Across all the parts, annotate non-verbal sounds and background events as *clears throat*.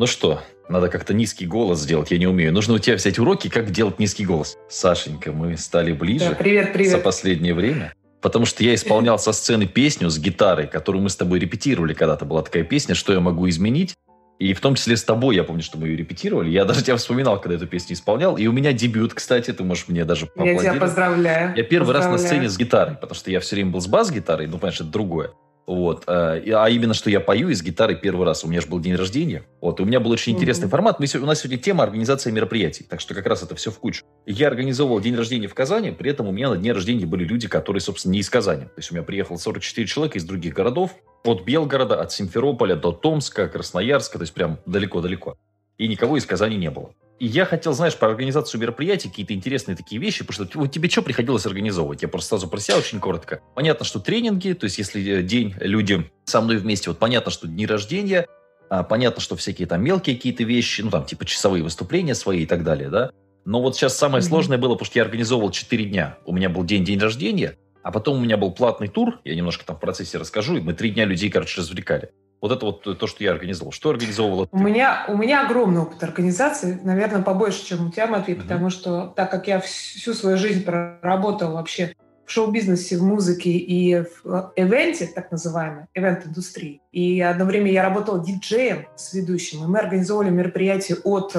Ну что, надо как-то низкий голос сделать, я не умею. Нужно у тебя взять уроки, как делать низкий голос. Сашенька, мы стали ближе да, привет, привет. за последнее время. Потому что я исполнял со сцены песню с гитарой, которую мы с тобой репетировали когда-то. Была такая песня «Что я могу изменить?». И в том числе с тобой, я помню, что мы ее репетировали. Я даже тебя вспоминал, когда эту песню исполнял. И у меня дебют, кстати, ты можешь мне даже Я тебя поздравляю. Я первый поздравляю. раз на сцене с гитарой, потому что я все время был с бас-гитарой, ну, понимаешь, это другое. Вот. А, а именно, что я пою из гитары первый раз. У меня же был день рождения. Вот. И у меня был очень интересный mm-hmm. формат. Мы, у нас сегодня тема организация мероприятий. Так что как раз это все в кучу. Я организовывал день рождения в Казани. При этом у меня на дне рождения были люди, которые, собственно, не из Казани. То есть у меня приехало 44 человека из других городов. От Белгорода, от Симферополя до Томска, Красноярска. То есть прям далеко-далеко. И никого из Казани не было. И я хотел, знаешь, про организацию мероприятий, какие-то интересные такие вещи, потому что вот тебе что приходилось организовывать? Я просто сразу про себя очень коротко. Понятно, что тренинги, то есть если э, день люди со мной вместе, вот понятно, что дни рождения, а, понятно, что всякие там мелкие какие-то вещи, ну там типа часовые выступления свои и так далее, да. Но вот сейчас самое mm-hmm. сложное было, потому что я организовывал 4 дня. У меня был день день рождения, а потом у меня был платный тур, я немножко там в процессе расскажу, и мы три дня людей, короче, развлекали. Вот это вот то, что я организовал. Что организовывала ты? У меня, у меня огромный опыт организации, наверное, побольше, чем у тебя, Матвей, угу. потому что так как я всю свою жизнь проработал вообще в шоу-бизнесе, в музыке и в эвенте, так называемой, эвент-индустрии. И одно время я работала диджеем с ведущим, и мы организовывали мероприятия от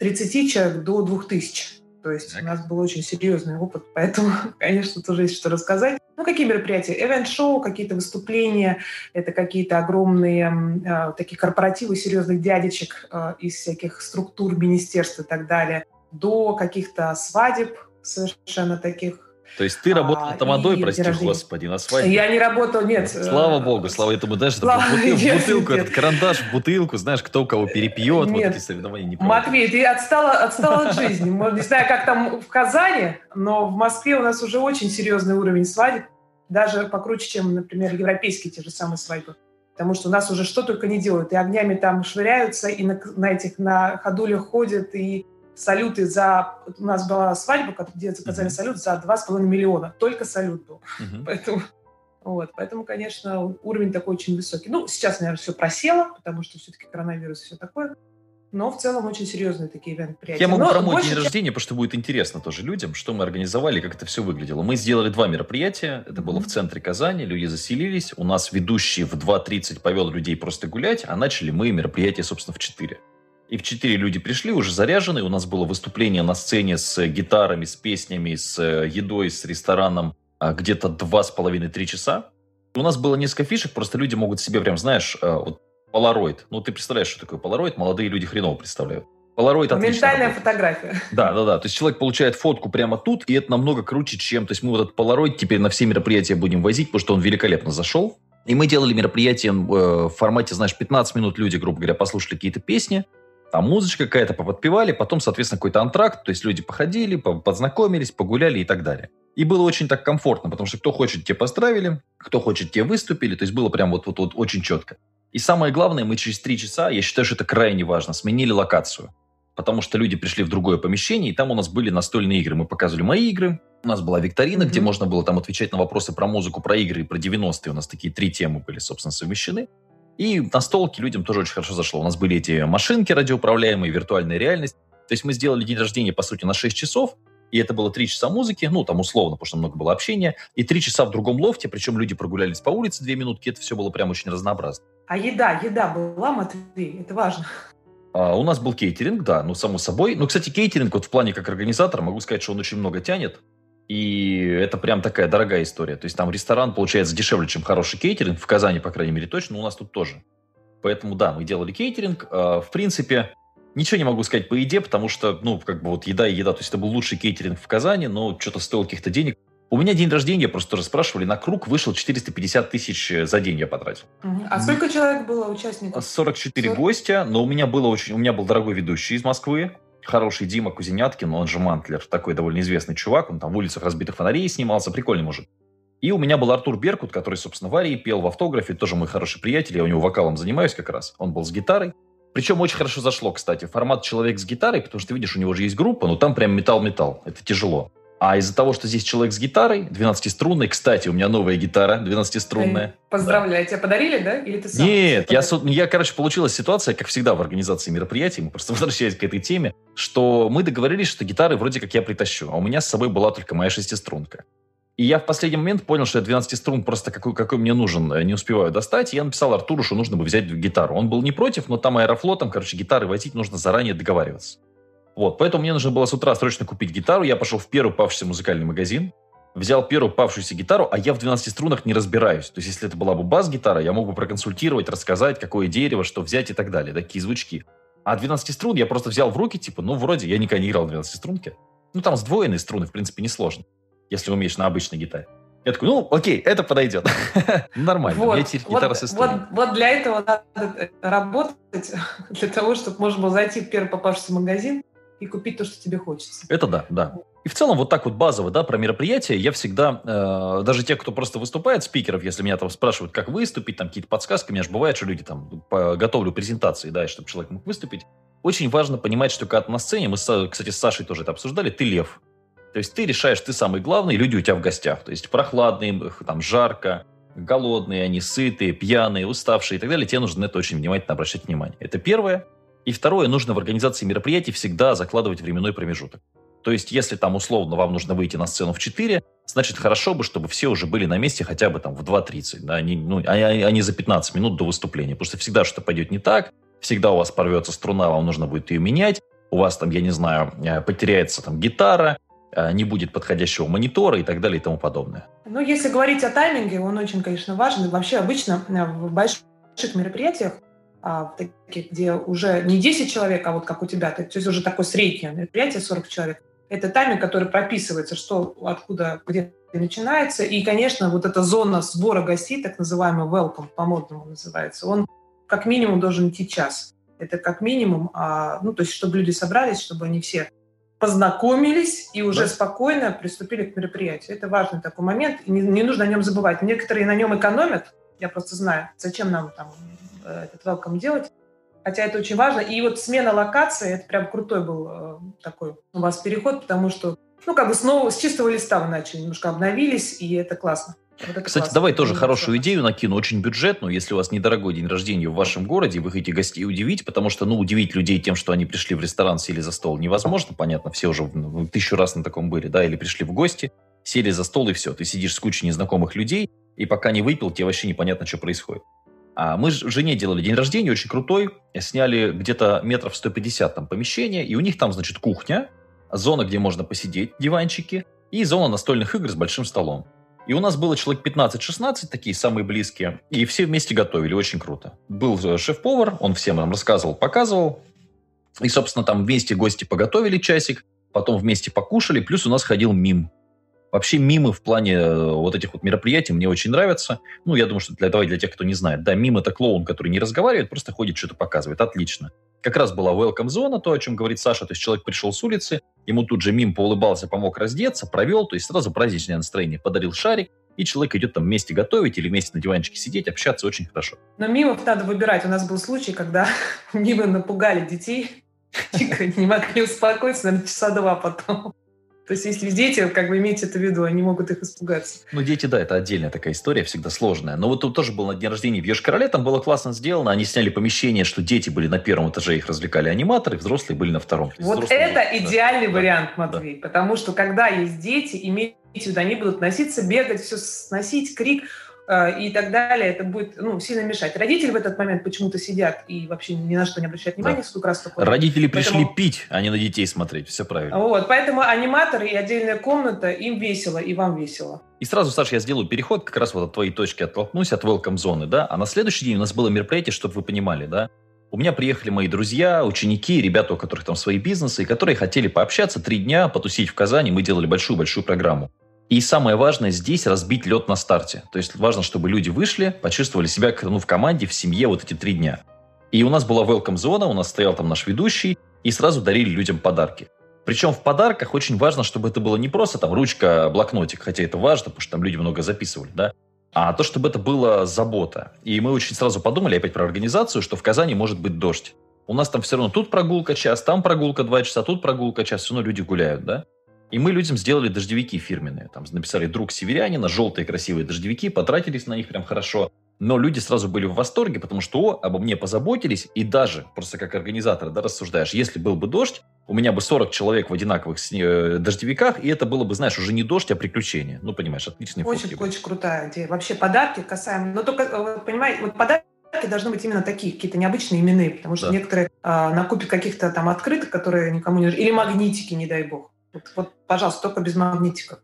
30 человек до 2000. То есть так. у нас был очень серьезный опыт, поэтому, *laughs* конечно, тоже есть что рассказать. Ну, какие мероприятия? Эвент-шоу, какие-то выступления, это какие-то огромные э, такие корпоративы серьезных дядечек э, из всяких структур, министерств и так далее, до каких-то свадеб совершенно таких то есть ты работал а, тамадой, прости рождения. господи, на свадьбе? Я не работал, нет. Слава богу, слава этому, знаешь, слава, бутыл, бутылку, нет. этот карандаш в бутылку, знаешь, кто кого перепьет, нет. вот эти соревнования не Матвей, ты отстала, отстала от жизни. Не знаю, как там в Казани, но в Москве у нас уже очень серьезный уровень свадеб, даже покруче, чем, например, европейские те же самые свадьбы. Потому что у нас уже что только не делают. И огнями там швыряются, и на, на этих на ходулях ходят, и салюты за... У нас была свадьба, где заказали mm-hmm. салют за 2,5 миллиона. Только салют был. Mm-hmm. Поэтому, вот, поэтому, конечно, уровень такой очень высокий. Ну, сейчас, наверное, все просело, потому что все-таки коронавирус и все такое. Но в целом очень серьезные такие мероприятия. Я могу Но про мой день рождения, потому что будет интересно тоже людям, что мы организовали, как это все выглядело. Мы сделали два мероприятия. Это mm-hmm. было в центре Казани. Люди заселились. У нас ведущий в 2.30 повел людей просто гулять, а начали мы мероприятие, собственно, в 4. И в четыре люди пришли, уже заряженные. У нас было выступление на сцене с гитарами, с песнями, с э, едой, с рестораном а, где-то два с половиной-три часа. У нас было несколько фишек, просто люди могут себе прям, знаешь, э, вот полароид. Ну, ты представляешь, что такое полароид? Молодые люди хреново представляют. Полароид Ментальная фотография. Да, да, да. То есть человек получает фотку прямо тут, и это намного круче, чем... То есть мы вот этот полароид теперь на все мероприятия будем возить, потому что он великолепно зашел. И мы делали мероприятие э, в формате, знаешь, 15 минут люди, грубо говоря, послушали какие-то песни, там музычка какая-то поподпевали, потом, соответственно, какой-то антракт, то есть люди походили, познакомились, погуляли и так далее. И было очень так комфортно, потому что кто хочет, те поздравили, кто хочет, те выступили, то есть было прям вот, вот, вот очень четко. И самое главное, мы через три часа, я считаю, что это крайне важно, сменили локацию. Потому что люди пришли в другое помещение, и там у нас были настольные игры. Мы показывали мои игры, у нас была викторина, mm-hmm. где можно было там отвечать на вопросы про музыку, про игры и про 90-е. У нас такие три темы были, собственно, совмещены. И на столке людям тоже очень хорошо зашло. У нас были эти машинки радиоуправляемые, виртуальная реальность. То есть мы сделали день рождения, по сути, на 6 часов, и это было 3 часа музыки, ну, там условно, потому что много было общения, и 3 часа в другом лофте, причем люди прогулялись по улице 2 минутки, это все было прям очень разнообразно. А еда, еда была, Матвей, это важно. А, у нас был кейтеринг, да, ну, само собой. Ну, кстати, кейтеринг, вот в плане как организатор, могу сказать, что он очень много тянет. И это прям такая дорогая история. То есть там ресторан получается дешевле, чем хороший кейтеринг. В Казани, по крайней мере, точно. Но у нас тут тоже. Поэтому, да, мы делали кейтеринг. А, в принципе, ничего не могу сказать по еде, потому что, ну, как бы вот еда и еда. То есть это был лучший кейтеринг в Казани, но что-то стоило каких-то денег. У меня день рождения, просто тоже спрашивали, на круг вышел 450 тысяч за день я потратил. А сколько человек было участников? 44 40? гостя, но у меня было очень, у меня был дорогой ведущий из Москвы, хороший Дима Кузеняткин, он же Мантлер, такой довольно известный чувак, он там в улицах разбитых фонарей снимался, прикольный мужик. И у меня был Артур Беркут, который, собственно, в Арии пел в автографе, тоже мой хороший приятель, я у него вокалом занимаюсь как раз. Он был с гитарой. Причем очень хорошо зашло, кстати, формат «Человек с гитарой», потому что, видишь, у него же есть группа, но там прям металл-металл, это тяжело. А из-за того, что здесь человек с гитарой, 12-струнной, кстати, у меня новая гитара 12-струнная. Поздравляю. Да. Тебе подарили, да? Или ты сам? Нет, я, я, короче, получилась ситуация, как всегда в организации мероприятий, мы просто *laughs* возвращаясь к этой теме, что мы договорились, что гитары вроде как я притащу, а у меня с собой была только моя шестиструнка. И я в последний момент понял, что я 12 струн просто какой, какой мне нужен, э, не успеваю достать. И я написал Артуру, что нужно бы взять гитару. Он был не против, но там аэрофлотом, короче, гитары возить нужно заранее договариваться. Вот, поэтому мне нужно было с утра срочно купить гитару. Я пошел в первый павшийся музыкальный магазин, взял первую павшуюся гитару, а я в 12 струнах не разбираюсь. То есть, если это была бы бас-гитара, я мог бы проконсультировать, рассказать, какое дерево, что взять и так далее, такие звучки. А 12 струн я просто взял в руки, типа, ну, вроде, я никогда не играл в 12 струнке. Ну, там сдвоенные струны, в принципе, несложно, если умеешь на обычной гитаре. Я такой, ну, окей, это подойдет. *laughs* Нормально. Вот, я теперь гитара с вот, вот для этого надо работать, *laughs* для того, чтобы можно было зайти в первый попавшийся магазин, и купить то, что тебе хочется. Это да, да. И в целом вот так вот базово, да, про мероприятия я всегда, э, даже те, кто просто выступает, спикеров, если меня там спрашивают, как выступить, там какие-то подсказки, у меня же бывает, что люди там готовлю презентации, да, чтобы человек мог выступить. Очень важно понимать, что когда ты на сцене, мы, кстати, с Сашей тоже это обсуждали, ты лев. То есть ты решаешь, ты самый главный, люди у тебя в гостях. То есть прохладные, там жарко, голодные, они сытые, пьяные, уставшие и так далее. Тебе нужно на это очень внимательно обращать внимание. Это первое. И второе, нужно в организации мероприятий всегда закладывать временной промежуток. То есть, если там условно вам нужно выйти на сцену в 4, значит, хорошо бы, чтобы все уже были на месте хотя бы там в 2.30, да, не, ну, а, а, а не за 15 минут до выступления. Потому что всегда что-то пойдет не так, всегда у вас порвется струна, вам нужно будет ее менять, у вас там, я не знаю, э, потеряется там гитара, э, не будет подходящего монитора и так далее и тому подобное. Ну, если говорить о тайминге, он очень, конечно, важен. Вообще обычно э, в больших мероприятиях таких, где уже не 10 человек, а вот как у тебя, то есть уже такое среднее мероприятие, 40 человек, это тайминг, который прописывается, что откуда, где начинается. И, конечно, вот эта зона сбора гостей, так называемый welcome, по-модному называется, он как минимум должен идти час. Это как минимум, а, ну, то есть чтобы люди собрались, чтобы они все познакомились и уже да. спокойно приступили к мероприятию. Это важный такой момент, и не, не нужно о нем забывать. Некоторые на нем экономят, я просто знаю, зачем нам там этот welcome делать. Хотя это очень важно. И вот смена локации, это прям крутой был э, такой у вас переход, потому что, ну, как бы снова с чистого листа вы начали, немножко обновились, и это классно. Вот Кстати, классно. давай тоже хорошую идею накину, очень бюджетную, если у вас недорогой день рождения в вашем городе, вы хотите гостей удивить, потому что, ну, удивить людей тем, что они пришли в ресторан, сели за стол, невозможно, понятно, все уже тысячу раз на таком были, да, или пришли в гости, сели за стол и все, ты сидишь с кучей незнакомых людей, и пока не выпил, тебе вообще непонятно, что происходит. А мы жене делали день рождения, очень крутой. Сняли где-то метров 150 там помещение, и у них там, значит, кухня, зона, где можно посидеть, диванчики, и зона настольных игр с большим столом. И у нас было человек 15-16, такие самые близкие, и все вместе готовили, очень круто. Был э, шеф-повар, он всем нам рассказывал, показывал, и, собственно, там вместе гости поготовили часик, потом вместе покушали, плюс у нас ходил мим. Вообще мимы в плане э, вот этих вот мероприятий мне очень нравятся. Ну, я думаю, что для, давай для тех, кто не знает. Да, мим — это клоун, который не разговаривает, просто ходит, что-то показывает. Отлично. Как раз была welcome зона, то, о чем говорит Саша. То есть человек пришел с улицы, ему тут же мим поулыбался, помог раздеться, провел, то есть сразу праздничное настроение, подарил шарик, и человек идет там вместе готовить или вместе на диванчике сидеть, общаться очень хорошо. Но мимов надо выбирать. У нас был случай, когда *laughs* мимы напугали детей, *laughs* не могли успокоиться, наверное, часа два потом. То есть, если дети, как бы имейте это в виду, они могут их испугаться. Ну, дети, да, это отдельная такая история, всегда сложная. Но вот тут тоже был на день рождения в Йошкар-Оле, там было классно сделано. Они сняли помещение, что дети были на первом этаже, их развлекали аниматоры, взрослые были на втором. Вот это были, идеальный да, вариант, Матвей. Да. Потому что, когда есть дети, имейте в виду, они будут носиться, бегать, все сносить, крик – и так далее, это будет ну, сильно мешать. Родители в этот момент почему-то сидят и вообще ни на что не обращают внимания, да. сколько раз такое. Родители поэтому... пришли пить, а не на детей смотреть, все правильно. Вот, поэтому аниматоры и отдельная комната, им весело, и вам весело. И сразу, Саша, я сделаю переход, как раз вот от твоей точки оттолкнусь, от welcome зоны, да, а на следующий день у нас было мероприятие, чтобы вы понимали, да, у меня приехали мои друзья, ученики, ребята, у которых там свои бизнесы, и которые хотели пообщаться три дня, потусить в Казани. Мы делали большую-большую программу. И самое важное здесь разбить лед на старте. То есть важно, чтобы люди вышли, почувствовали себя ну, в команде, в семье вот эти три дня. И у нас была welcome зона, у нас стоял там наш ведущий, и сразу дарили людям подарки. Причем в подарках очень важно, чтобы это было не просто там ручка, блокнотик, хотя это важно, потому что там люди много записывали, да, а то, чтобы это было забота. И мы очень сразу подумали опять про организацию, что в Казани может быть дождь. У нас там все равно тут прогулка час, там прогулка два часа, тут прогулка час, все равно люди гуляют, да. И мы людям сделали дождевики фирменные. Там написали «Друг северянина», желтые красивые дождевики, потратились на них прям хорошо. Но люди сразу были в восторге, потому что о, обо мне позаботились. И даже, просто как организатор, да, рассуждаешь, если был бы дождь, у меня бы 40 человек в одинаковых э, дождевиках, и это было бы, знаешь, уже не дождь, а приключение. Ну, понимаешь, отличные очень, фотки. Очень крутая идея. Вообще подарки касаемо... Но только, э, понимаете, вот подарки должны быть именно такие, какие-то необычные именные, потому что да. некоторые а, накупят каких-то там открыток, которые никому не нужны, или магнитики, не дай бог. Вот, вот, пожалуйста, только без магнитиков.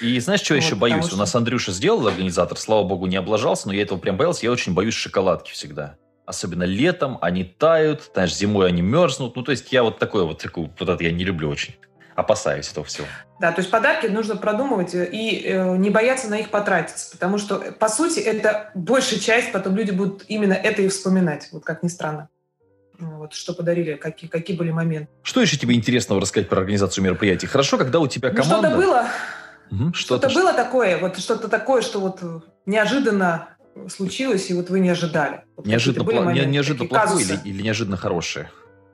И знаешь, что вот, еще боюсь? Что... У нас Андрюша сделал организатор, слава богу, не облажался, но я этого прям боялся. Я очень боюсь шоколадки всегда. Особенно летом они тают, знаешь, зимой они мерзнут. Ну, то есть я вот такой вот, такой, вот это я не люблю очень. Опасаюсь этого всего. Да, то есть подарки нужно продумывать и э, не бояться на них потратиться, потому что, по сути, это большая часть, потом люди будут именно это и вспоминать, вот как ни странно. Вот, что подарили, какие, какие были моменты. Что еще тебе интересного рассказать про организацию мероприятий? Хорошо, когда у тебя команда... Ну, что-то было. Угу, что-то, что-то было такое, вот что-то такое, что вот неожиданно случилось, и вот вы не ожидали. Вот неожиданно, пла- моменты, неожиданно плохое или, или неожиданно хорошее?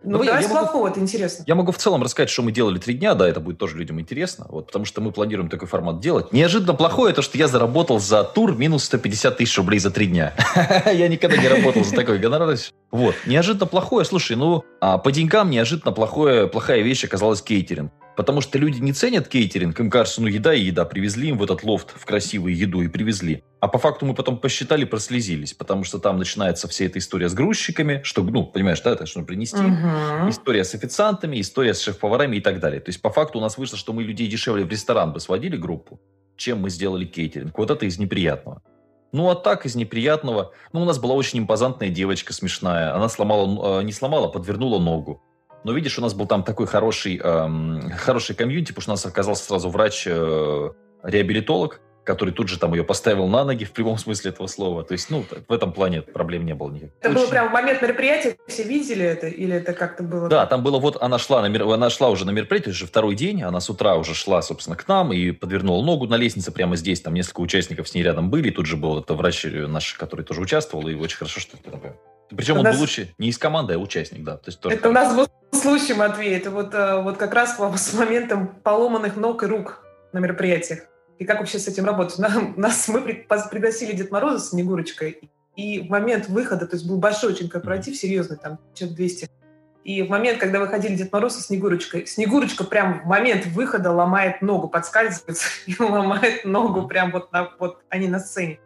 Ну, давай с плохого, это интересно. Я могу в целом рассказать, что мы делали три дня, да, это будет тоже людям интересно, вот, потому что мы планируем такой формат делать. Неожиданно плохое то, что я заработал за тур минус 150 тысяч рублей за три дня. *laughs* Я никогда не работал за такой гонорар. Вот, неожиданно плохое, слушай, ну, а по деньгам неожиданно плохое, плохая вещь оказалась кейтеринг. Потому что люди не ценят кейтеринг, им кажется, ну еда и еда, привезли им в этот лофт в красивую еду и привезли. А по факту мы потом посчитали, прослезились, потому что там начинается вся эта история с грузчиками, что, ну, понимаешь, да, это что принести, угу. история с официантами, история с шеф-поварами и так далее. То есть по факту у нас вышло, что мы людей дешевле в ресторан бы сводили группу, чем мы сделали кейтеринг. Вот это из неприятного. Ну, а так, из неприятного... Ну, у нас была очень импозантная девочка смешная. Она сломала... Э, не сломала, подвернула ногу. Но видишь, у нас был там такой хороший, эм, хороший комьюнити, потому что у нас оказался сразу врач-реабилитолог, э, который тут же там ее поставил на ноги в прямом смысле этого слова. То есть, ну, в этом плане проблем не было никаких. Это Очень... был прям момент мероприятия, все видели это, или это как-то было? Да, там было вот, она шла, на, она шла уже на мероприятие, уже второй день, она с утра уже шла, собственно, к нам и подвернула ногу на лестнице прямо здесь, там несколько участников с ней рядом были, и тут же был это врач наш, который тоже участвовал, и очень хорошо, что это такое. Причем это он нас... лучше не из команды, а участник, да. То есть тоже это у нас был случай, Матвей, это вот, э, вот как раз с моментом поломанных ног и рук на мероприятиях. И как вообще с этим работать? *laughs* Нас, мы пригласили Дед Мороза с Снегурочкой, и в момент выхода, то есть был большой очень корпоратив, серьезный, там, человек 200, и в момент, когда выходили Дед Мороз со Снегурочкой, Снегурочка прям в момент выхода ломает ногу, подскальзывается *laughs* и ломает ногу прям вот, на, вот они на сцене.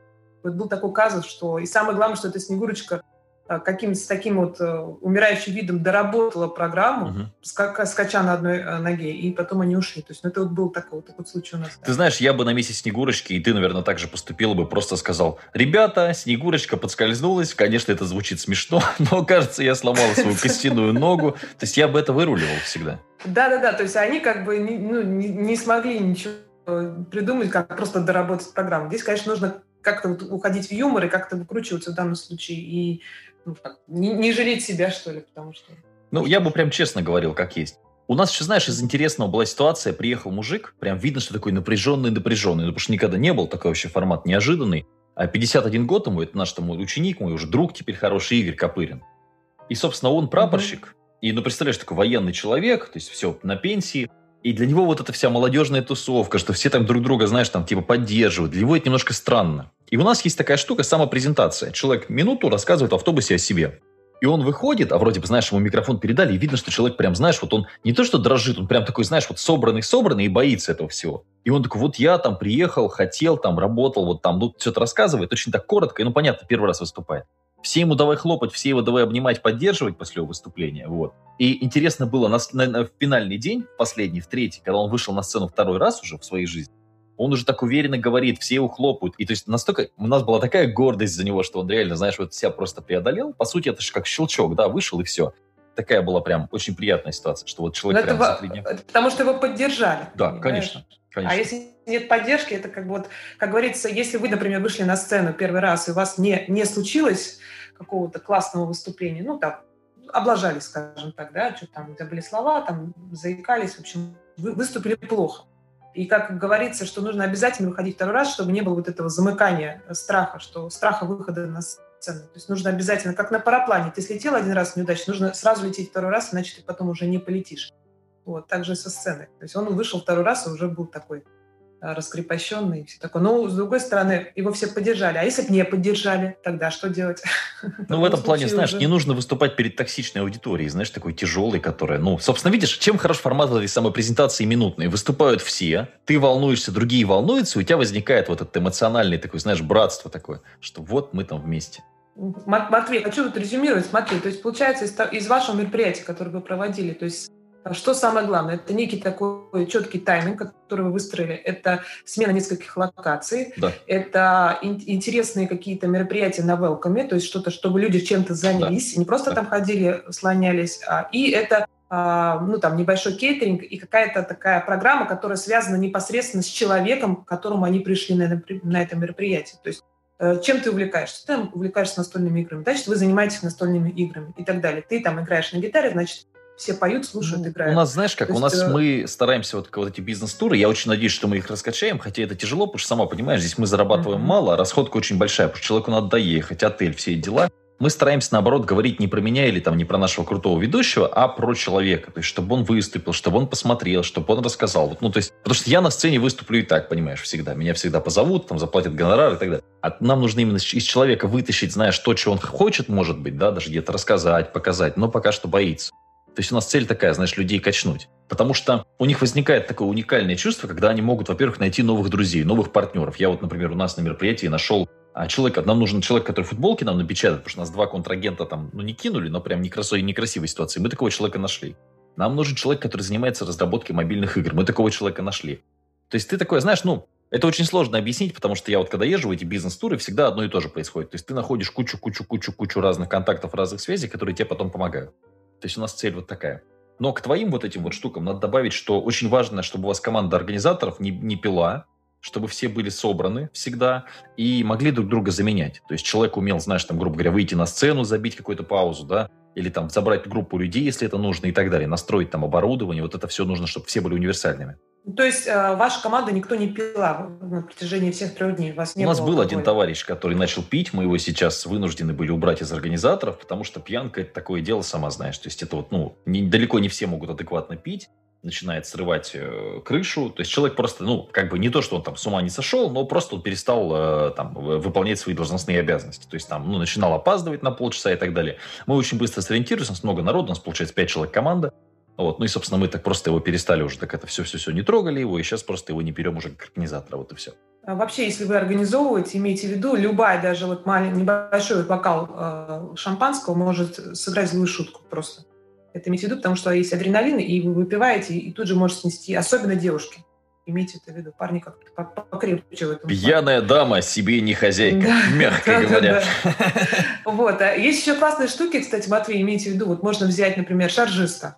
Вот был такой казус, что... И самое главное, что эта Снегурочка Э, каким с таким вот э, умирающим видом доработала программу, угу. ска скача на одной э, ноге, и потом они ушли. То есть ну, это вот был такой вот, такой случай у нас. Ты знаешь, я бы на месте Снегурочки, и ты, наверное, так же поступила бы, просто сказал, ребята, Снегурочка подскользнулась, конечно, это звучит смешно, *laughs* но, кажется, я сломала свою костяную ногу. То есть я бы это выруливал всегда. Да-да-да, то есть они как бы не, ну, не смогли ничего придумать, как просто доработать программу. Здесь, конечно, нужно как-то вот уходить в юмор и как-то выкручиваться в данном случае. И ну, так, не, не жалеть себя, что ли, потому что... Ну, я бы прям честно говорил, как есть. У нас еще, знаешь, из интересного была ситуация, приехал мужик, прям видно, что такой напряженный-напряженный, ну, потому что никогда не был такой вообще формат неожиданный. А 51 год ему, это наш там ученик, мой уже друг теперь хороший, Игорь Копырин. И, собственно, он прапорщик. Mm-hmm. И, ну, представляешь, такой военный человек, то есть все на пенсии. И для него вот эта вся молодежная тусовка, что все там друг друга, знаешь, там типа поддерживают, для него это немножко странно. И у нас есть такая штука, самопрезентация. Человек минуту рассказывает в автобусе о себе. И он выходит, а вроде бы, знаешь, ему микрофон передали, и видно, что человек прям, знаешь, вот он не то что дрожит, он прям такой, знаешь, вот собранный-собранный и боится этого всего. И он такой, вот я там приехал, хотел, там работал, вот там, ну, что-то рассказывает, очень так коротко, и, ну, понятно, первый раз выступает. Все ему давай хлопать, все его давай обнимать, поддерживать после его выступления, вот. И интересно было, на, на, на, в финальный день, последний, в третий, когда он вышел на сцену второй раз уже в своей жизни, он уже так уверенно говорит, все его хлопают. И то есть настолько, у нас была такая гордость за него, что он реально, знаешь, вот себя просто преодолел. По сути, это же как щелчок, да, вышел и все. Такая была прям очень приятная ситуация, что вот человек прям за три дня... Потому что его поддержали. Да, конечно. Конечно. А если нет поддержки, это как вот, как говорится, если вы, например, вышли на сцену первый раз, и у вас не, не случилось какого-то классного выступления, ну, там, облажались, скажем так, да, что там забыли слова, там, заикались, в общем, вы выступили плохо. И как говорится, что нужно обязательно выходить второй раз, чтобы не было вот этого замыкания страха, что страха выхода на сцену. То есть нужно обязательно, как на параплане, ты слетел один раз неудачно, нужно сразу лететь второй раз, иначе ты потом уже не полетишь. Вот, также и со сцены. То есть он вышел второй раз и уже был такой а, раскрепощенный и все такое. Но, с другой стороны, его все поддержали. А если бы не поддержали, тогда что делать? *laughs* Ну, в этом плане, знаешь, не нужно выступать перед токсичной аудиторией, знаешь, такой тяжелой, которая, ну, собственно, видишь, чем хорош формат этой самой презентации минутной? Выступают все, ты волнуешься, другие волнуются, и у тебя возникает вот этот эмоциональный такой, знаешь, братство такое, что вот мы там вместе. Матвей, хочу вот резюмировать, смотри, то есть получается из, из вашего мероприятия, которое вы проводили, то есть что самое главное? Это некий такой четкий тайминг, который вы выстроили. Это смена нескольких локаций. Да. Это ин- интересные какие-то мероприятия на велкоме, то есть что-то, чтобы люди чем-то занялись, да. не просто да. там ходили, слонялись. А, и это а, ну, там, небольшой кейтеринг и какая-то такая программа, которая связана непосредственно с человеком, к которому они пришли на, на это мероприятие. То есть э, чем ты увлекаешься? Ты там увлекаешься настольными играми, значит, вы занимаетесь настольными играми и так далее. Ты там играешь на гитаре, значит, все поют, слушают, ну, играют. У нас, знаешь как, То у нас э... мы стараемся вот, вот эти бизнес-туры, я очень надеюсь, что мы их раскачаем, хотя это тяжело, потому что, сама понимаешь, здесь мы зарабатываем mm-hmm. мало, а расходка очень большая, потому что человеку надо доехать, отель, все эти дела. Мы стараемся, наоборот, говорить не про меня или там не про нашего крутого ведущего, а про человека. То есть, чтобы он выступил, чтобы он посмотрел, чтобы он рассказал. Вот, ну, то есть, потому что я на сцене выступлю и так, понимаешь, всегда. Меня всегда позовут, там заплатят гонорар и так далее. А нам нужно именно из человека вытащить, знаешь, то, что он хочет, может быть, да, даже где-то рассказать, показать, но пока что боится. То есть у нас цель такая, знаешь, людей качнуть. Потому что у них возникает такое уникальное чувство, когда они могут, во-первых, найти новых друзей, новых партнеров. Я вот, например, у нас на мероприятии нашел а человека, нам нужен человек, который футболки нам напечатает, потому что нас два контрагента там, ну, не кинули, но прям некрасивой, некрасивой ситуации. Мы такого человека нашли. Нам нужен человек, который занимается разработкой мобильных игр. Мы такого человека нашли. То есть ты такой, знаешь, ну, это очень сложно объяснить, потому что я вот когда езжу в эти бизнес-туры, всегда одно и то же происходит. То есть ты находишь кучу-кучу-кучу-кучу разных контактов, разных связей, которые тебе потом помогают. То есть у нас цель вот такая. Но к твоим вот этим вот штукам надо добавить, что очень важно, чтобы у вас команда организаторов не, не пила, чтобы все были собраны всегда и могли друг друга заменять. То есть человек умел, знаешь, там, грубо говоря, выйти на сцену, забить какую-то паузу, да, или там забрать группу людей, если это нужно, и так далее, настроить там оборудование. Вот это все нужно, чтобы все были универсальными. То есть э, ваша команда никто не пила на протяжении всех трех дней? У, вас не У нас был алкоголя. один товарищ, который начал пить, мы его сейчас вынуждены были убрать из организаторов, потому что пьянка – это такое дело, сама знаешь. То есть это вот, ну, не, далеко не все могут адекватно пить, начинает срывать э, крышу. То есть человек просто, ну, как бы не то, что он там с ума не сошел, но просто он перестал э, там выполнять свои должностные обязанности. То есть там, ну, начинал опаздывать на полчаса и так далее. Мы очень быстро сориентируемся, у нас много народу, у нас получается 5 человек команда. Вот. Ну и, собственно, мы так просто его перестали уже, так это все-все-все не трогали его, и сейчас просто его не берем уже как организатора, вот и все. А вообще, если вы организовываете, имейте в виду, любая, даже вот маленький, небольшой бокал э, шампанского может сыграть злую шутку просто. Это имейте в виду, потому что есть адреналин, и вы выпиваете, и тут же может снести, особенно девушки. Имейте это в виду. Парни как-то покрепче в этом. Пьяная дама себе не хозяйка, да, *laughs* мягко говоря. Вот. А есть еще классные штуки, кстати, Матвей, имейте в виду. Вот можно взять, например, шаржиста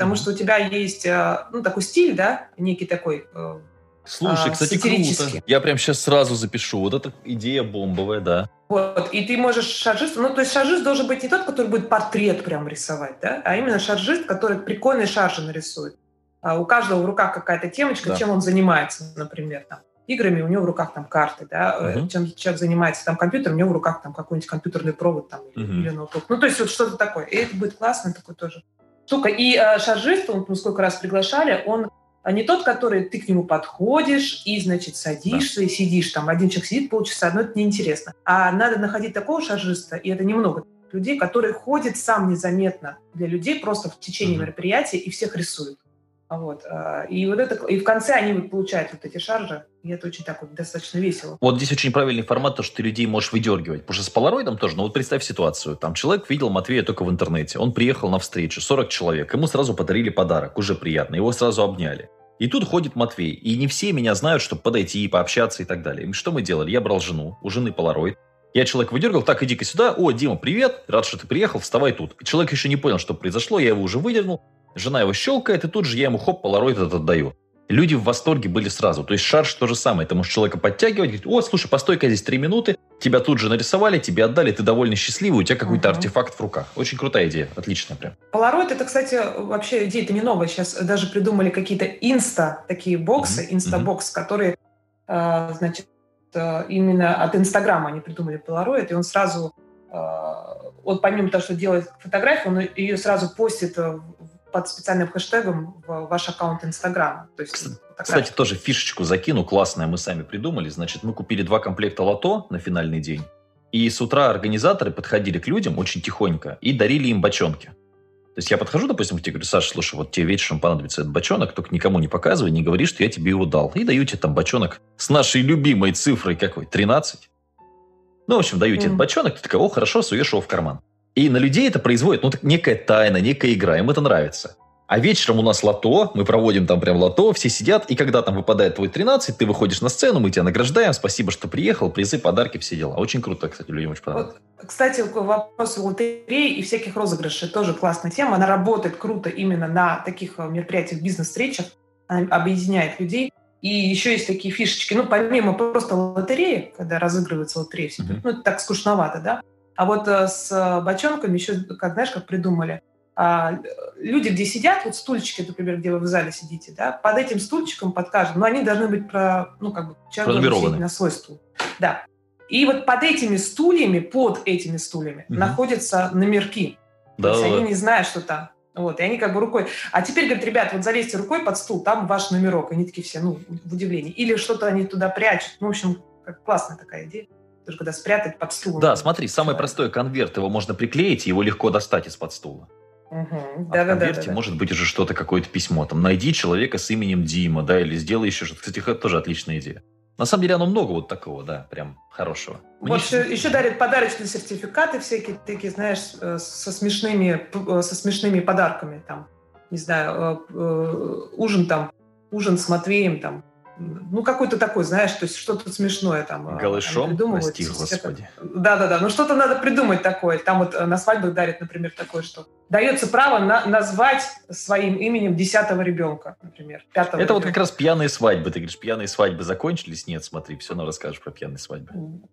потому что у тебя есть э, ну, такой стиль, да, некий такой э, Слушай, а, кстати, круто. Я прям сейчас сразу запишу. Вот эта идея бомбовая, да. Вот, и ты можешь шаржист, ну, то есть шаржист должен быть не тот, который будет портрет прям рисовать, да, а именно шаржист, который прикольные шаржи нарисует. А у каждого в руках какая-то темочка, да. чем он занимается, например, там, играми, у него в руках там карты, да, угу. чем человек занимается там компьютером, у него в руках там какой-нибудь компьютерный провод там угу. или ноутбук. Ну, то есть вот что-то такое. И это будет классно, такой тоже штука. И э, шаржист, он, мы сколько раз приглашали, он не тот, который ты к нему подходишь и, значит, садишься да. и сидишь. Там один человек сидит полчаса, но это неинтересно. А надо находить такого шаржиста, и это немного людей, который ходит сам незаметно для людей просто в течение mm-hmm. мероприятия и всех рисует. Вот. А, и вот это, и в конце они вот получают вот эти шаржи, и это очень так вот достаточно весело. Вот здесь очень правильный формат, то, что ты людей можешь выдергивать. Потому что с полароидом тоже, ну вот представь ситуацию. Там человек видел Матвея только в интернете. Он приехал на встречу, 40 человек. Ему сразу подарили подарок, уже приятно. Его сразу обняли. И тут ходит Матвей. И не все меня знают, чтобы подойти и пообщаться и так далее. И что мы делали? Я брал жену, у жены полароид. Я человек выдергал, так, иди-ка сюда. О, Дима, привет, рад, что ты приехал, вставай тут. Человек еще не понял, что произошло, я его уже выдернул. Жена его щелкает, и тут же я ему хоп, полароид этот отдаю. Люди в восторге были сразу. То есть шарж то же самое. Ты можешь человека подтягивать, говорить, о, слушай, постой-ка здесь три минуты, тебя тут же нарисовали, тебе отдали, ты довольно счастливый, у тебя какой-то uh-huh. артефакт в руках. Очень крутая идея, отлично прям. Полароид это, кстати, вообще идея это не новая. Сейчас даже придумали какие-то инста, такие боксы, uh-huh. инста-бокс, uh-huh. которые, э, значит, э, именно от Инстаграма они придумали полароид, и он сразу, э, вот помимо того, что делает фотографию, он ее сразу постит под специальным хэштегом в ваш аккаунт Инстаграм. Кстати, кстати, тоже фишечку закину, классная, мы сами придумали. Значит, мы купили два комплекта лото на финальный день. И с утра организаторы подходили к людям очень тихонько и дарили им бочонки. То есть я подхожу, допустим, к тебе говорю, Саша, слушай, вот тебе вечером понадобится этот бочонок, только никому не показывай, не говори, что я тебе его дал. И даю тебе там бочонок с нашей любимой цифрой какой? 13? Ну, в общем, даю mm. тебе этот бочонок, ты такой, о, хорошо, суешь его в карман. И на людей это производит, ну, некая тайна, некая игра, им это нравится. А вечером у нас лото, мы проводим там прям лото, все сидят, и когда там выпадает твой 13, ты выходишь на сцену, мы тебя награждаем, спасибо, что приехал, призы, подарки, все дела. Очень круто, кстати, людям очень понравилось. Вот, кстати, вопрос лотереи и всяких розыгрышей тоже классная тема. Она работает круто именно на таких э, мероприятиях, бизнес-встречах, объединяет людей. И еще есть такие фишечки, ну, помимо просто лотереи, когда разыгрывается лотерея, mm-hmm. ну, это так скучновато, да, а вот э, с э, бочонками еще, как знаешь, как придумали, а, люди, где сидят, вот стульчики, например, где вы в зале сидите, да, под этим стульчиком, под каждым, но они должны быть про, ну, как бы, человек должен сидеть на свой стул. Да. И вот под этими стульями, под этими стульями угу. находятся номерки. Да, То есть да. они не знают, что там. Вот, и они как бы рукой... А теперь, говорят, ребят, вот залезьте рукой под стул, там ваш номерок. Они такие все, ну, в удивлении. Или что-то они туда прячут. Ну, в общем, классная такая идея. Тоже когда спрятать под стул. Да, смотри, самый простой конверт, его можно приклеить, и его легко достать из-под стула. Угу. Да, а да, в конверте да, да, может быть уже что-то, какое-то письмо. Там, найди человека с именем Дима, да, или сделай еще что-то. Кстати, это тоже отличная идея. На самом деле, оно много вот такого, да, прям хорошего. Мне вот еще, еще дарят подарочные сертификаты всякие такие, знаешь, э, со смешными, э, со смешными подарками. Там, не знаю, э, ужин там, ужин с Матвеем там, ну, какой-то такой, знаешь, то есть что-то смешное там. А, Голышом, прости, господи. Да-да-да, ну что-то надо придумать такое. Там вот э, на свадьбах дарят, например, такое, что дается право на назвать своим именем десятого ребенка, например, пятого Это ребенка. вот как раз пьяные свадьбы. Ты говоришь, пьяные свадьбы закончились? Нет, смотри, все равно расскажешь про пьяные свадьбы.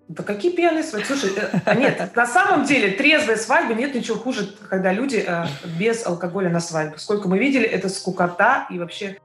Да какие пьяные свадьбы? Слушай, э, а нет, на самом деле трезвые свадьбы нет ничего хуже, когда люди э, без алкоголя на свадьбу. Сколько мы видели, это скукота и вообще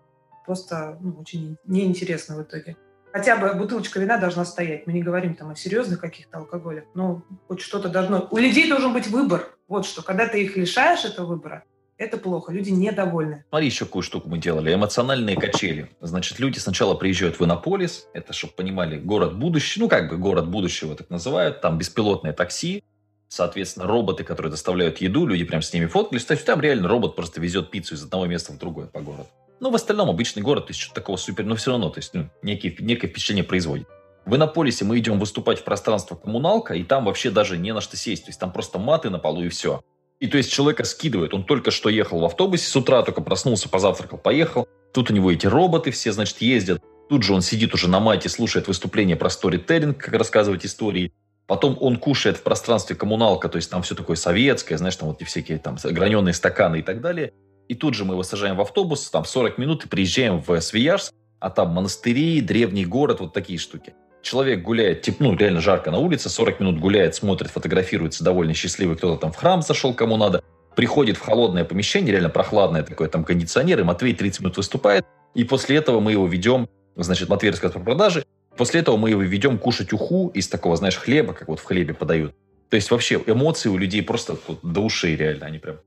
просто ну, очень неинтересно в итоге. Хотя бы бутылочка вина должна стоять. Мы не говорим там о серьезных каких-то алкоголях, но хоть что-то должно... У людей должен быть выбор. Вот что. Когда ты их лишаешь этого выбора, это плохо. Люди недовольны. Смотри, еще какую штуку мы делали. Эмоциональные качели. Значит, люди сначала приезжают в Иннополис. Это, чтобы понимали, город будущего. Ну, как бы город будущего так называют. Там беспилотное такси. Соответственно, роботы, которые доставляют еду, люди прям с ними фоткались. То есть там реально робот просто везет пиццу из одного места в другое по городу. Ну, в остальном обычный город, то есть что-то такого супер, но все равно, то есть ну, некие, некое впечатление производит. В Иннополисе мы идем выступать в пространство коммуналка, и там вообще даже не на что сесть. То есть там просто маты на полу и все. И то есть человека скидывает. Он только что ехал в автобусе, с утра только проснулся, позавтракал, поехал. Тут у него эти роботы все, значит, ездят. Тут же он сидит уже на мате, слушает выступление про сторителлинг, как рассказывать истории. Потом он кушает в пространстве коммуналка, то есть там все такое советское, знаешь, там вот эти всякие там граненые стаканы и так далее. И тут же мы его сажаем в автобус, там 40 минут и приезжаем в Свияжск, а там монастыри, древний город, вот такие штуки. Человек гуляет, типа, ну, реально жарко на улице, 40 минут гуляет, смотрит, фотографируется, довольно счастливый, кто-то там в храм зашел, кому надо, приходит в холодное помещение, реально прохладное такое, там кондиционер, и Матвей 30 минут выступает, и после этого мы его ведем, значит, Матвей рассказывает про продажи, после этого мы его ведем кушать уху из такого, знаешь, хлеба, как вот в хлебе подают. То есть вообще эмоции у людей просто вот, до ушей реально, они прям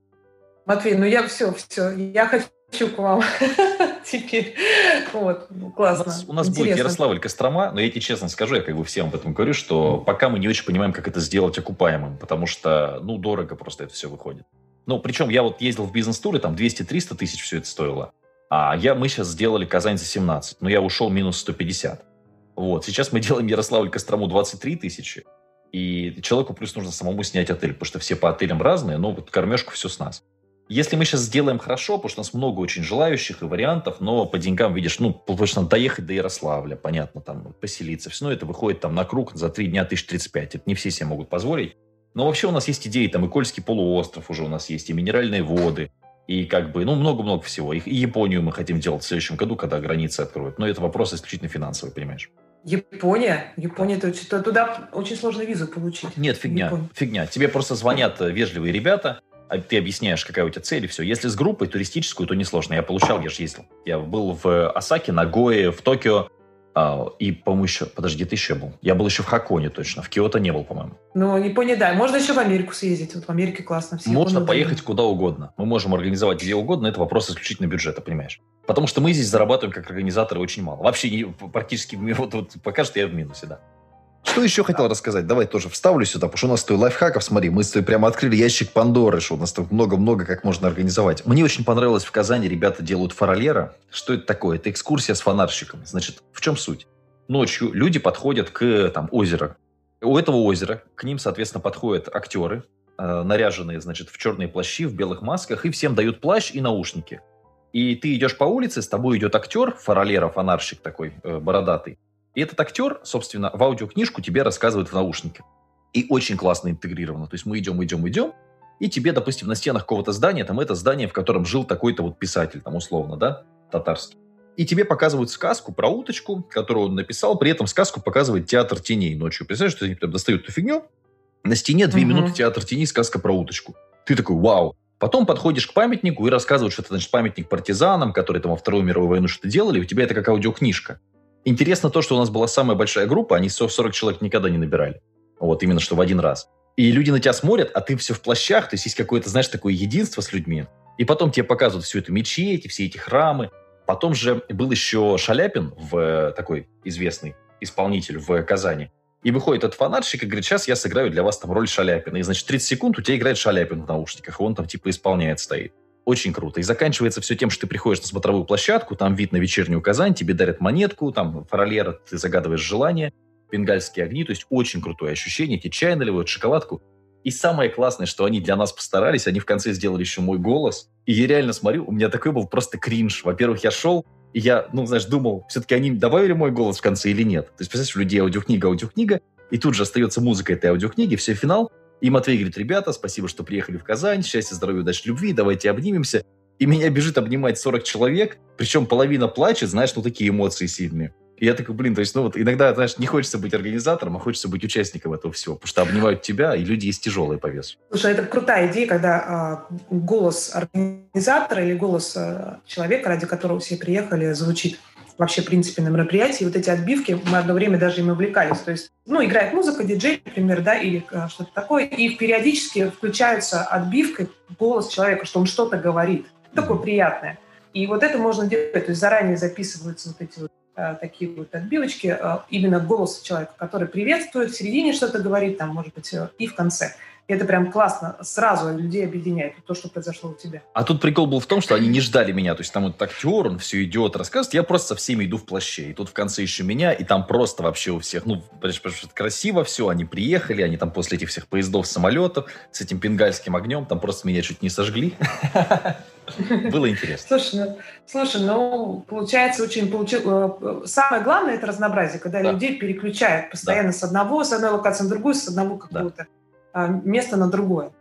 Матвей, ну я все, все, я хочу к вам *laughs* теперь. Вот, ну, классно. У нас, у нас будет Ярославль Кострома, но я тебе честно скажу, я как бы всем об этом говорю, что пока мы не очень понимаем, как это сделать окупаемым, потому что, ну, дорого просто это все выходит. Ну, причем я вот ездил в бизнес-туры, там 200-300 тысяч все это стоило. А я, мы сейчас сделали Казань за 17, но я ушел минус 150. Вот, сейчас мы делаем Ярославль Кострому 23 тысячи, и человеку плюс нужно самому снять отель, потому что все по отелям разные, но вот кормежку все с нас. Если мы сейчас сделаем хорошо, потому что у нас много очень желающих и вариантов, но по деньгам, видишь, ну, потому что надо доехать до Ярославля, понятно, там, поселиться. Все равно это выходит там на круг за три дня 1035. Это не все себе могут позволить. Но вообще у нас есть идеи, там, и Кольский полуостров уже у нас есть, и минеральные воды, и как бы, ну, много-много всего. И, и Японию мы хотим делать в следующем году, когда границы откроют. Но это вопрос исключительно финансовый, понимаешь? Япония? Япония, то, туда очень сложно визу получить. Нет, фигня, фигня. Тебе просто звонят э, вежливые ребята, ты объясняешь, какая у тебя цель, и все. Если с группой туристическую, то несложно. Я получал, я же ездил. Я был в Осаке, Нагое, в Токио. А, и, по-моему, еще... Подожди, ты еще был? Я был еще в Хаконе точно. В Киото не был, по-моему. Ну, не да. Можно еще в Америку съездить. Вот в Америке классно. Все Можно поехать куда угодно. Мы можем организовать где угодно. Это вопрос исключительно бюджета, понимаешь? Потому что мы здесь зарабатываем как организаторы очень мало. Вообще практически *laughs* вот, вот пока что я в минусе, да. Что еще хотел рассказать? Давай тоже вставлю сюда, потому что у нас стоит лайфхаков, смотри, мы с тобой прямо открыли ящик Пандоры, что у нас тут много-много как можно организовать. Мне очень понравилось в Казани, ребята делают фаролера. Что это такое? Это экскурсия с фонарщиками. Значит, в чем суть? Ночью люди подходят к там, озеру. У этого озера к ним, соответственно, подходят актеры, э, наряженные, значит, в черные плащи, в белых масках, и всем дают плащ и наушники. И ты идешь по улице, с тобой идет актер, фаролера, фонарщик такой, э, бородатый, и этот актер, собственно, в аудиокнижку тебе рассказывает в наушнике. И очень классно интегрировано. То есть мы идем, идем, идем, и тебе, допустим, на стенах какого-то здания, там это здание, в котором жил такой-то вот писатель, там условно, да, татарский. И тебе показывают сказку про уточку, которую он написал, при этом сказку показывает театр теней ночью. Представляешь, что они там достают эту фигню, на стене две угу. минуты театр теней, сказка про уточку. Ты такой, вау. Потом подходишь к памятнику и рассказывают, что это, значит, памятник партизанам, которые там во Вторую мировую войну что-то делали, у тебя это как аудиокнижка. Интересно то, что у нас была самая большая группа, они 40 человек никогда не набирали. Вот именно что в один раз. И люди на тебя смотрят, а ты все в плащах, то есть есть какое-то, знаешь, такое единство с людьми. И потом тебе показывают всю эту мечеть, все эти храмы. Потом же был еще Шаляпин, в, э, такой известный исполнитель в Казани. И выходит этот фанатчик и говорит, сейчас я сыграю для вас там роль Шаляпина. И, значит, 30 секунд у тебя играет Шаляпин в наушниках, и он там типа исполняет, стоит. Очень круто. И заканчивается все тем, что ты приходишь на смотровую площадку, там вид на вечернюю Казань, тебе дарят монетку, там фаролера, ты загадываешь желание, бенгальские огни, то есть очень крутое ощущение, тебе чай наливают, шоколадку. И самое классное, что они для нас постарались, они в конце сделали еще мой голос. И я реально смотрю, у меня такой был просто кринж. Во-первых, я шел, и я, ну, знаешь, думал, все-таки они добавили мой голос в конце или нет. То есть, представляешь, у людей аудиокнига, аудиокнига, и тут же остается музыка этой аудиокниги, все, финал, и Матвей говорит, ребята, спасибо, что приехали в Казань, счастья, здоровья, удачи, любви, давайте обнимемся. И меня бежит обнимать 40 человек, причем половина плачет, знаешь, ну такие эмоции сильные. И я такой, блин, то есть, ну вот иногда, знаешь, не хочется быть организатором, а хочется быть участником этого всего, потому что обнимают тебя, и люди есть тяжелые по весу. Слушай, это крутая идея, когда э, голос организатора или голос э, человека, ради которого все приехали, звучит вообще, в принципе, на мероприятии. Вот эти отбивки, мы одно время даже им увлекались. То есть, ну, играет музыка, диджей, например, да, или э, что-то такое, и периодически включается отбивка голос человека, что он что-то говорит. Такое приятное. И вот это можно делать, то есть заранее записываются вот эти вот э, такие вот отбивочки, э, именно голос человека, который приветствует, в середине что-то говорит, там, может быть, и в конце. И это прям классно, сразу людей объединяет, то, что произошло у тебя. А тут прикол был в том, что они не ждали меня. То есть там вот актер, он все идет, рассказывает. Я просто со всеми иду в плаще. И тут в конце еще меня, и там просто вообще у всех, ну, красиво все. Они приехали, они там после этих всех поездов, самолетов с этим пингальским огнем, там просто меня чуть не сожгли. *laughs* Было интересно. Слушай, ну, слушай, ну, получается, очень получил... Э, самое главное – это разнообразие, когда да. людей переключают постоянно да. с одного, с одной локации на другую, с одного какого-то. Да место на другое.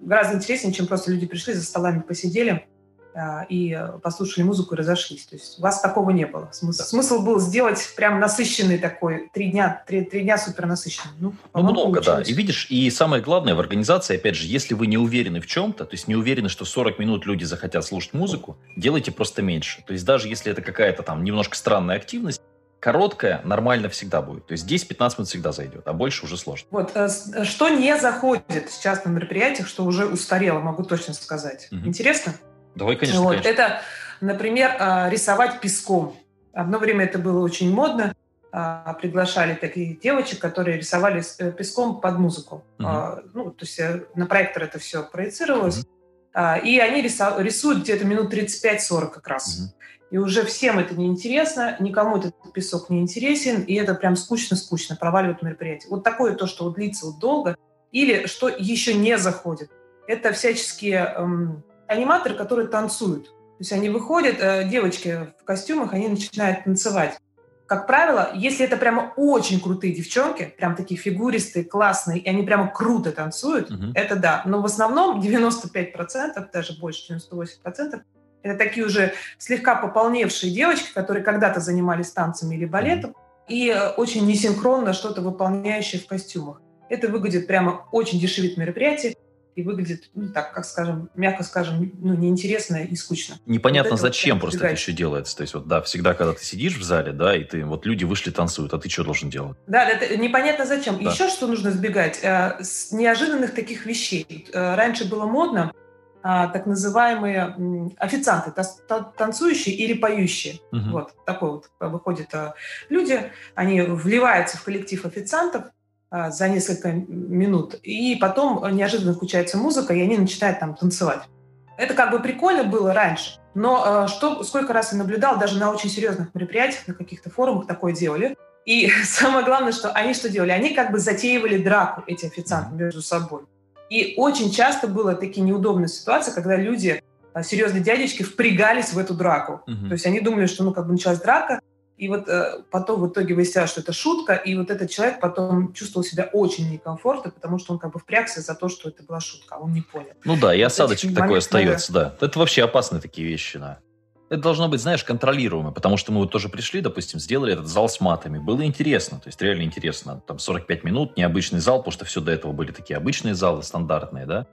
Гораздо интереснее, чем просто люди пришли, за столами посидели а, и послушали музыку и разошлись. То есть у вас такого не было. Смысл, да. смысл был сделать прям насыщенный такой, три дня, три, три дня супер насыщенный. Ну, ну много, получилось. да. И видишь, и самое главное в организации, опять же, если вы не уверены в чем-то, то есть не уверены, что 40 минут люди захотят слушать музыку, делайте просто меньше. То есть даже если это какая-то там немножко странная активность, короткая нормально всегда будет. То есть 10-15 минут всегда зайдет, а больше уже сложно. Вот, э, что не заходит сейчас на мероприятиях, что уже устарело, могу точно сказать. Угу. Интересно? Давай, конечно, вот, конечно. Это, например, э, рисовать песком. Одно время это было очень модно. А, приглашали таких девочек, которые рисовали э, песком под музыку. Угу. Ну, то есть на проектор это все проецировалось. Угу. И они рисуют где-то минут 35-40 как раз. Угу и уже всем это неинтересно, никому этот песок не интересен, и это прям скучно-скучно, проваливает мероприятие. Вот такое то, что вот длится вот долго, или что еще не заходит. Это всяческие эм, аниматоры, которые танцуют. То есть они выходят, э, девочки в костюмах, они начинают танцевать. Как правило, если это прямо очень крутые девчонки, прям такие фигуристые, классные, и они прямо круто танцуют, uh-huh. это да. Но в основном 95%, даже больше 98%, это такие уже слегка пополневшие девочки, которые когда-то занимались танцами или балетом, и э, очень несинхронно что-то выполняющие в костюмах. Это выглядит прямо очень дешевит мероприятие. и выглядит, ну, так, как скажем, мягко скажем, ну, неинтересно и скучно. Непонятно вот зачем вот, просто это еще делается. То есть, вот, да, всегда, когда ты сидишь в зале, да, и ты, вот люди вышли, танцуют, а ты что должен делать? Да, это непонятно зачем. Да. Еще что нужно избегать? Э, с неожиданных таких вещей. Э, раньше было модно, а, так называемые официанты, танцующие или поющие. Угу. Вот такой вот выходят а, люди, они вливаются в коллектив официантов, а, за несколько минут, и потом неожиданно включается музыка, и они начинают там танцевать. Это как бы прикольно было раньше, но а, что, сколько раз я наблюдал, даже на очень серьезных мероприятиях, на каких-то форумах такое делали. И *laughs* самое главное, что они что делали? Они как бы затеивали драку, эти официанты, между собой. И очень часто было такие неудобные ситуации, когда люди, а, серьезные дядечки, впрягались в эту драку. Uh-huh. То есть они думали, что ну как бы началась драка, и вот э, потом в итоге выяснялось, что это шутка, и вот этот человек потом чувствовал себя очень некомфортно, потому что он как бы впрягся за то, что это была шутка, а он не понял. Ну да, и осадочек вот такой остается, надо... да. Это вообще опасные такие вещи, да. Это должно быть, знаешь, контролируемо, потому что мы вот тоже пришли, допустим, сделали этот зал с матами. Было интересно, то есть реально интересно. Там 45 минут, необычный зал, потому что все до этого были такие обычные залы, стандартные, да.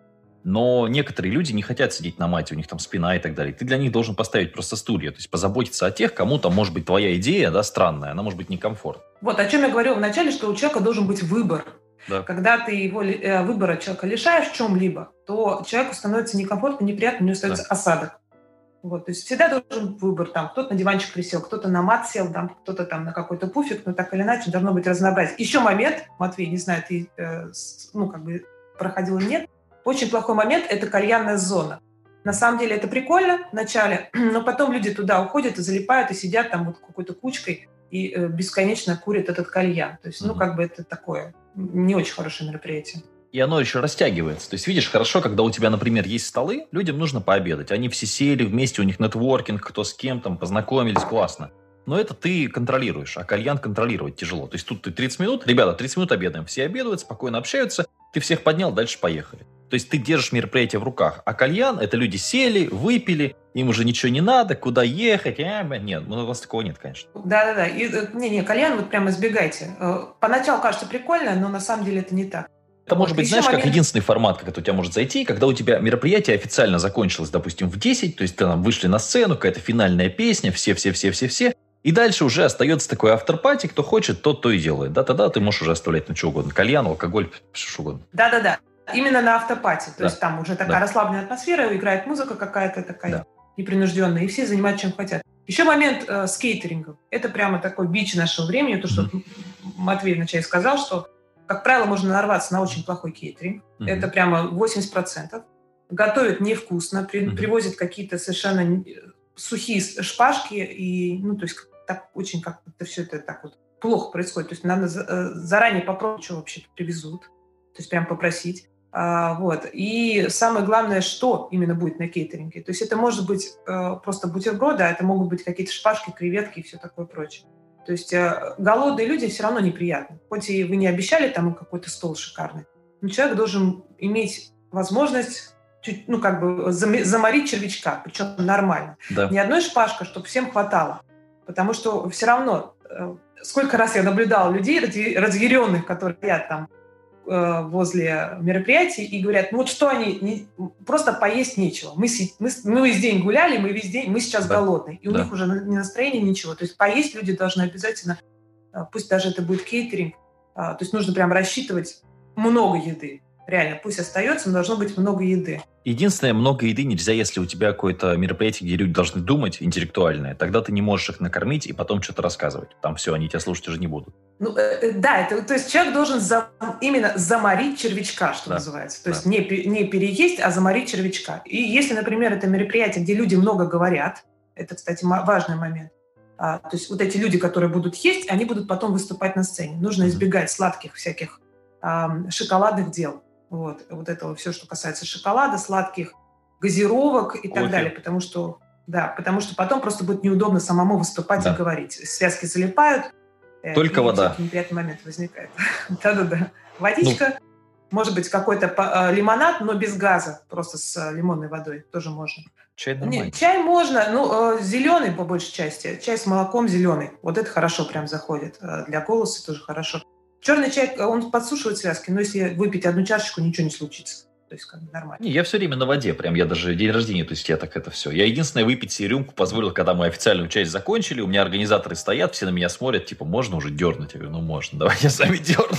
Но некоторые люди не хотят сидеть на мате, у них там спина и так далее. Ты для них должен поставить просто стулья, то есть позаботиться о тех, кому там может быть твоя идея, да, странная, она может быть некомфортна. Вот о чем я говорил вначале, что у человека должен быть выбор. Да. Когда ты его э, выбора человека лишаешь в чем-либо, то человеку становится некомфортно, неприятно, у него остается да. осадок. Вот, то есть всегда должен быть выбор. Там кто-то на диванчик присел, кто-то на мат сел, там кто-то там на какой-то пуфик, но так или иначе должно быть разнообразие. Еще момент, Матвей, не знаю, ты э, ну как бы проходил или нет, очень плохой момент – это кальянная зона. На самом деле это прикольно в начале, *clears throat* но потом люди туда уходят и залипают, и сидят там вот какой-то кучкой и э, бесконечно курят этот кальян. То есть, ну, как бы это такое не очень хорошее мероприятие. И оно еще растягивается. То есть, видишь, хорошо, когда у тебя, например, есть столы, людям нужно пообедать. Они все сели вместе, у них нетворкинг, кто с кем там, познакомились, классно. Но это ты контролируешь, а кальян контролировать тяжело. То есть тут ты 30 минут, ребята, 30 минут обедаем, все обедают, спокойно общаются, ты всех поднял, дальше поехали. То есть ты держишь мероприятие в руках. А кальян – это люди сели, выпили, им уже ничего не надо, куда ехать. А, нет, ну, у вас такого нет, конечно. Да-да-да. Не-не, кальян вот прямо избегайте. Э, поначалу кажется прикольно, но на самом деле это не так. Это вот, может быть, знаешь, момент... как единственный формат, как это у тебя может зайти, когда у тебя мероприятие официально закончилось, допустим, в 10, то есть ты там вышли на сцену, какая-то финальная песня, все-все-все-все-все, и дальше уже остается такой авторпати, кто хочет, тот то и делает. Да, тогда ты можешь уже оставлять на что угодно. Кальян, алкоголь, что угодно. Да-да-да. Именно на автопате. То да. есть там уже такая да. расслабленная атмосфера, играет музыка какая-то такая да. непринужденная, и все занимаются чем хотят. Еще момент э, с кейтерингом. Это прямо такой бич нашего времени, то, что mm-hmm. Матвей вначале сказал, что, как правило, можно нарваться на очень плохой кейтеринг. Mm-hmm. Это прямо 80%. Готовят невкусно, при, mm-hmm. привозят какие-то совершенно сухие шпажки, и, ну, то есть так очень как-то все это так вот плохо происходит. То есть надо э, заранее попробовать, что вообще привезут. То есть прям попросить. А, вот. И самое главное, что именно будет на кейтеринге. То есть это может быть э, просто бутерброды, а это могут быть какие-то шпажки, креветки и все такое прочее. То есть э, голодные люди все равно неприятны. Хоть и вы не обещали там какой-то стол шикарный, но человек должен иметь возможность чуть, ну, как бы заморить червячка, причем нормально. Да. Не одной шпажкой, чтобы всем хватало. Потому что все равно, э, сколько раз я наблюдала людей разъяренных, которые стоят там э, возле мероприятий и говорят, ну вот что они, не, просто поесть нечего. Мы, мы, мы весь день гуляли, мы весь день, мы сейчас да. голодные. И да. у них уже не настроение, ничего. То есть поесть люди должны обязательно, э, пусть даже это будет кейтеринг, то есть нужно прям рассчитывать много еды. Реально, пусть остается, но должно быть много еды. Единственное, много еды нельзя, если у тебя какое-то мероприятие, где люди должны думать интеллектуальное. Тогда ты не можешь их накормить и потом что-то рассказывать. Там все, они тебя слушать уже не будут. Ну, э, э да, это, то есть человек должен за, именно заморить червячка, что да. называется. То да. есть не, не переесть, а заморить червячка. И если, например, это мероприятие, где люди много говорят, это, кстати, важный момент, а, то есть вот эти люди, которые будут есть, они будут потом выступать на сцене. Нужно избегать сладких всяких а, шоколадных дел. Вот, вот этого все, что касается шоколада, сладких газировок и так далее, потому что, да, потому что потом просто будет неудобно самому выступать да. и говорить. Связки залипают. Э, Только вода. Неприятный момент возникает. *laughs* Да-да-да. Водичка, ну. может быть, какой-то э, лимонад, но без газа, просто с э, лимонной водой тоже можно. Чай нормально. Нет, чай можно, ну, зеленый по большей части. Чай с молоком зеленый. Вот это хорошо прям заходит. Для голоса тоже хорошо. Черный чай, он подсушивает связки, но если выпить одну чашечку, ничего не случится. То есть как бы нормально. Не, я все время на воде, прям я даже день рождения, то есть я так это все. Я единственное выпить себе рюмку позволил, когда мы официальную часть закончили, у меня организаторы стоят, все на меня смотрят, типа, можно уже дернуть? Я говорю, ну можно, давай я сами дерну.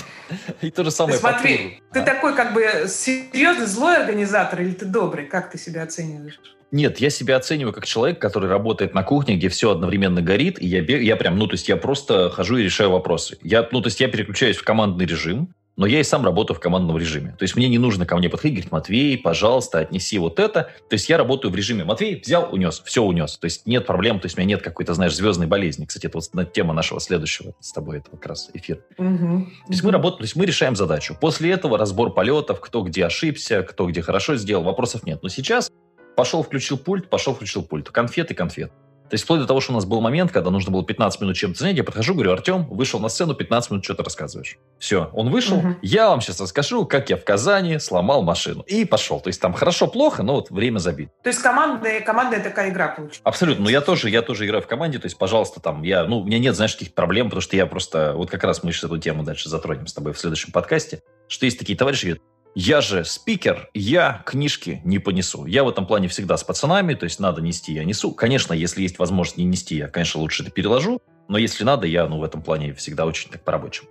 И то же самое Смотри, ты а? такой как бы серьезный злой организатор или ты добрый? Как ты себя оцениваешь? Нет, я себя оцениваю как человек, который работает на кухне, где все одновременно горит, и я, бег, я прям, ну, то есть я просто хожу и решаю вопросы. Я, ну, то есть я переключаюсь в командный режим, но я и сам работаю в командном режиме. То есть мне не нужно ко мне подходить говорить, Матвей, пожалуйста, отнеси вот это. То есть я работаю в режиме, Матвей взял, унес, все унес. То есть нет проблем, то есть у меня нет какой-то, знаешь, звездной болезни. Кстати, это вот тема нашего следующего с тобой, это как раз эфир. Угу. То есть угу. мы работаем, то есть мы решаем задачу. После этого разбор полетов, кто где ошибся, кто где хорошо сделал, вопросов нет. Но сейчас Пошел, включил пульт, пошел, включил пульт. Конфеты, конфет. То есть вплоть до того, что у нас был момент, когда нужно было 15 минут чем-то занять, я подхожу, говорю, Артем, вышел на сцену, 15 минут что-то рассказываешь. Все, он вышел, угу. я вам сейчас расскажу, как я в Казани сломал машину. И пошел. То есть там хорошо-плохо, но вот время забит. То есть командная, командная такая игра получилась? Абсолютно. Но я тоже, я тоже играю в команде, то есть, пожалуйста, там, я, ну, у меня нет, знаешь, каких проблем, потому что я просто, вот как раз мы сейчас эту тему дальше затронем с тобой в следующем подкасте, что есть такие товарищи, говорят, я же спикер, я книжки не понесу. Я в этом плане всегда с пацанами, то есть надо нести, я несу. Конечно, если есть возможность не нести, я, конечно, лучше это переложу, но если надо, я ну, в этом плане всегда очень так по-рабочему.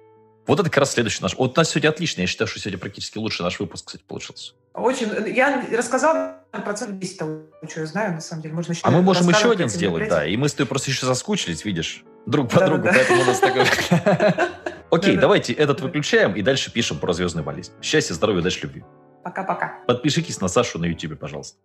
Вот это как раз следующий наш. Вот у нас сегодня отлично. Я считаю, что сегодня практически лучший наш выпуск, кстати, получился. Очень. Я рассказал процентов 10 того, что я знаю, на самом деле. Можно а мы можем еще один сделать, да. И мы с тобой просто еще соскучились, видишь, друг по да, другу. Да, да. Поэтому у нас такой... *laughs* Окей, давайте этот выключаем и дальше пишем про звездную болезнь. Счастья, здоровья, удачи, любви. Пока-пока. Подпишитесь на Сашу на YouTube, пожалуйста.